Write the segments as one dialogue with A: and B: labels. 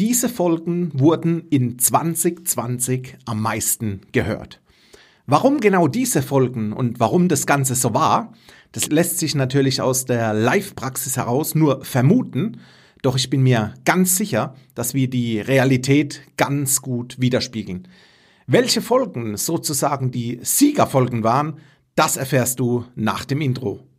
A: Diese Folgen wurden in 2020 am meisten gehört. Warum genau diese Folgen und warum das Ganze so war, das lässt sich natürlich aus der Live-Praxis heraus nur vermuten, doch ich bin mir ganz sicher, dass wir die Realität ganz gut widerspiegeln. Welche Folgen sozusagen die Siegerfolgen waren, das erfährst du nach dem Intro.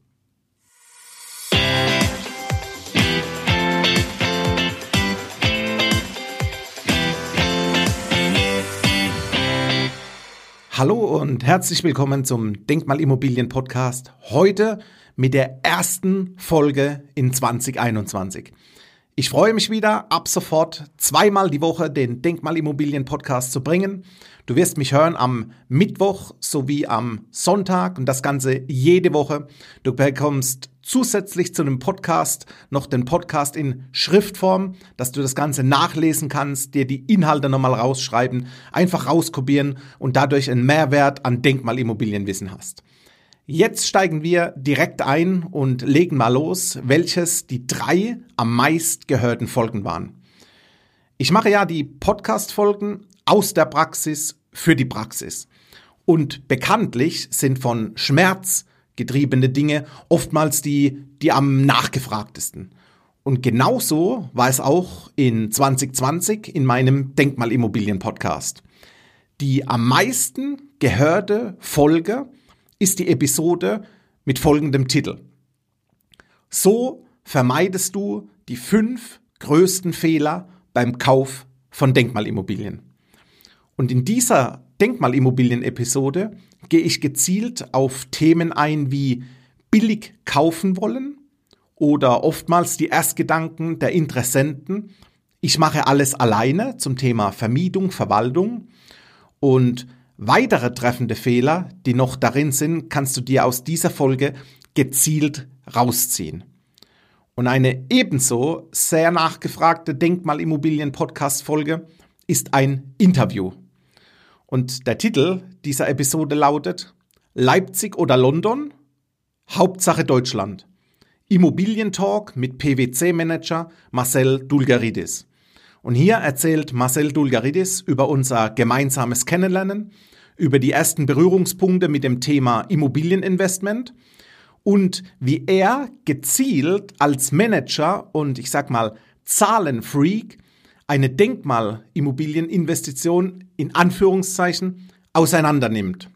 A: Hallo und herzlich willkommen zum Denkmalimmobilien Podcast. Heute mit der ersten Folge in 2021. Ich freue mich wieder, ab sofort zweimal die Woche den Denkmalimmobilien Podcast zu bringen. Du wirst mich hören am Mittwoch sowie am Sonntag und das Ganze jede Woche. Du bekommst zusätzlich zu dem Podcast noch den Podcast in Schriftform, dass du das Ganze nachlesen kannst, dir die Inhalte nochmal rausschreiben, einfach rauskopieren und dadurch einen Mehrwert an Denkmalimmobilienwissen hast. Jetzt steigen wir direkt ein und legen mal los, welches die drei am meist gehörten Folgen waren. Ich mache ja die Podcast-Folgen aus der Praxis für die Praxis. Und bekanntlich sind von Schmerz getriebene Dinge oftmals die, die am nachgefragtesten. Und genauso war es auch in 2020 in meinem Denkmalimmobilien-Podcast. Die am meisten gehörte Folge ist die Episode mit folgendem Titel. So vermeidest du die fünf größten Fehler beim Kauf von Denkmalimmobilien. Und in dieser Denkmalimmobilien-Episode gehe ich gezielt auf Themen ein wie billig kaufen wollen oder oftmals die Erstgedanken der Interessenten. Ich mache alles alleine zum Thema Vermietung, Verwaltung und weitere treffende Fehler, die noch darin sind, kannst du dir aus dieser Folge gezielt rausziehen. Und eine ebenso sehr nachgefragte Denkmalimmobilien-Podcast-Folge ist ein Interview. Und der Titel dieser Episode lautet Leipzig oder London? Hauptsache Deutschland. Immobilientalk mit PwC-Manager Marcel Dulgaridis. Und hier erzählt Marcel Dulgaridis über unser gemeinsames Kennenlernen, über die ersten Berührungspunkte mit dem Thema Immobilieninvestment und wie er gezielt als Manager und ich sag mal Zahlenfreak eine Denkmalimmobilieninvestition in Anführungszeichen auseinandernimmt,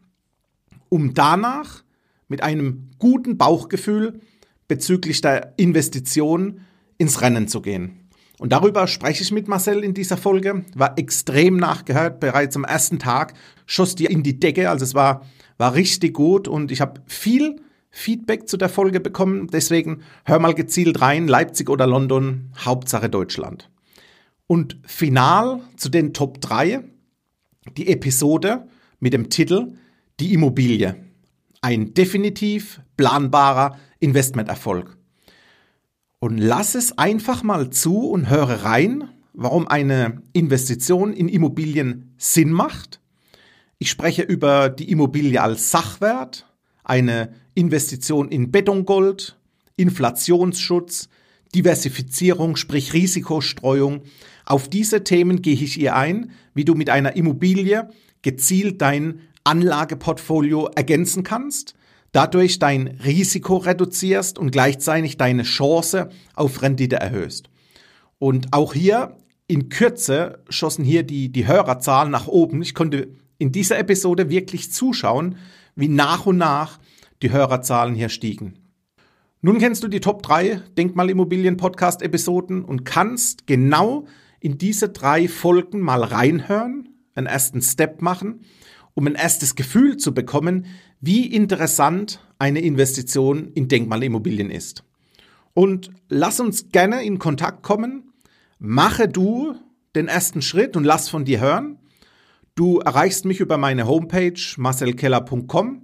A: um danach mit einem guten Bauchgefühl bezüglich der Investition ins Rennen zu gehen. Und darüber spreche ich mit Marcel in dieser Folge. War extrem nachgehört. Bereits am ersten Tag schoss die in die Decke. Also es war, war richtig gut und ich habe viel Feedback zu der Folge bekommen. Deswegen hör mal gezielt rein. Leipzig oder London, Hauptsache Deutschland. Und final zu den Top 3 die Episode mit dem Titel Die Immobilie. Ein definitiv planbarer Investmenterfolg. Und lass es einfach mal zu und höre rein, warum eine Investition in Immobilien Sinn macht. Ich spreche über die Immobilie als Sachwert, eine Investition in Betongold, Inflationsschutz, Diversifizierung, sprich Risikostreuung. Auf diese Themen gehe ich ihr ein, wie du mit einer Immobilie gezielt dein Anlageportfolio ergänzen kannst dadurch dein Risiko reduzierst und gleichzeitig deine Chance auf Rendite erhöhst. Und auch hier in Kürze schossen hier die, die Hörerzahlen nach oben. Ich konnte in dieser Episode wirklich zuschauen, wie nach und nach die Hörerzahlen hier stiegen. Nun kennst du die Top 3 Denkmalimmobilien Podcast Episoden und kannst genau in diese drei Folgen mal reinhören, einen ersten Step machen, um ein erstes Gefühl zu bekommen, wie interessant eine Investition in Denkmalimmobilien ist. Und lass uns gerne in Kontakt kommen. Mache du den ersten Schritt und lass von dir hören. Du erreichst mich über meine Homepage marcelkeller.com,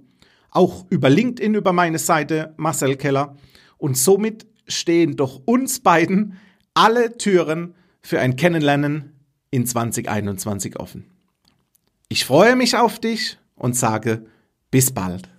A: auch über LinkedIn über meine Seite Marcel Keller. Und somit stehen doch uns beiden alle Türen für ein Kennenlernen in 2021 offen. Ich freue mich auf dich und sage bis bald.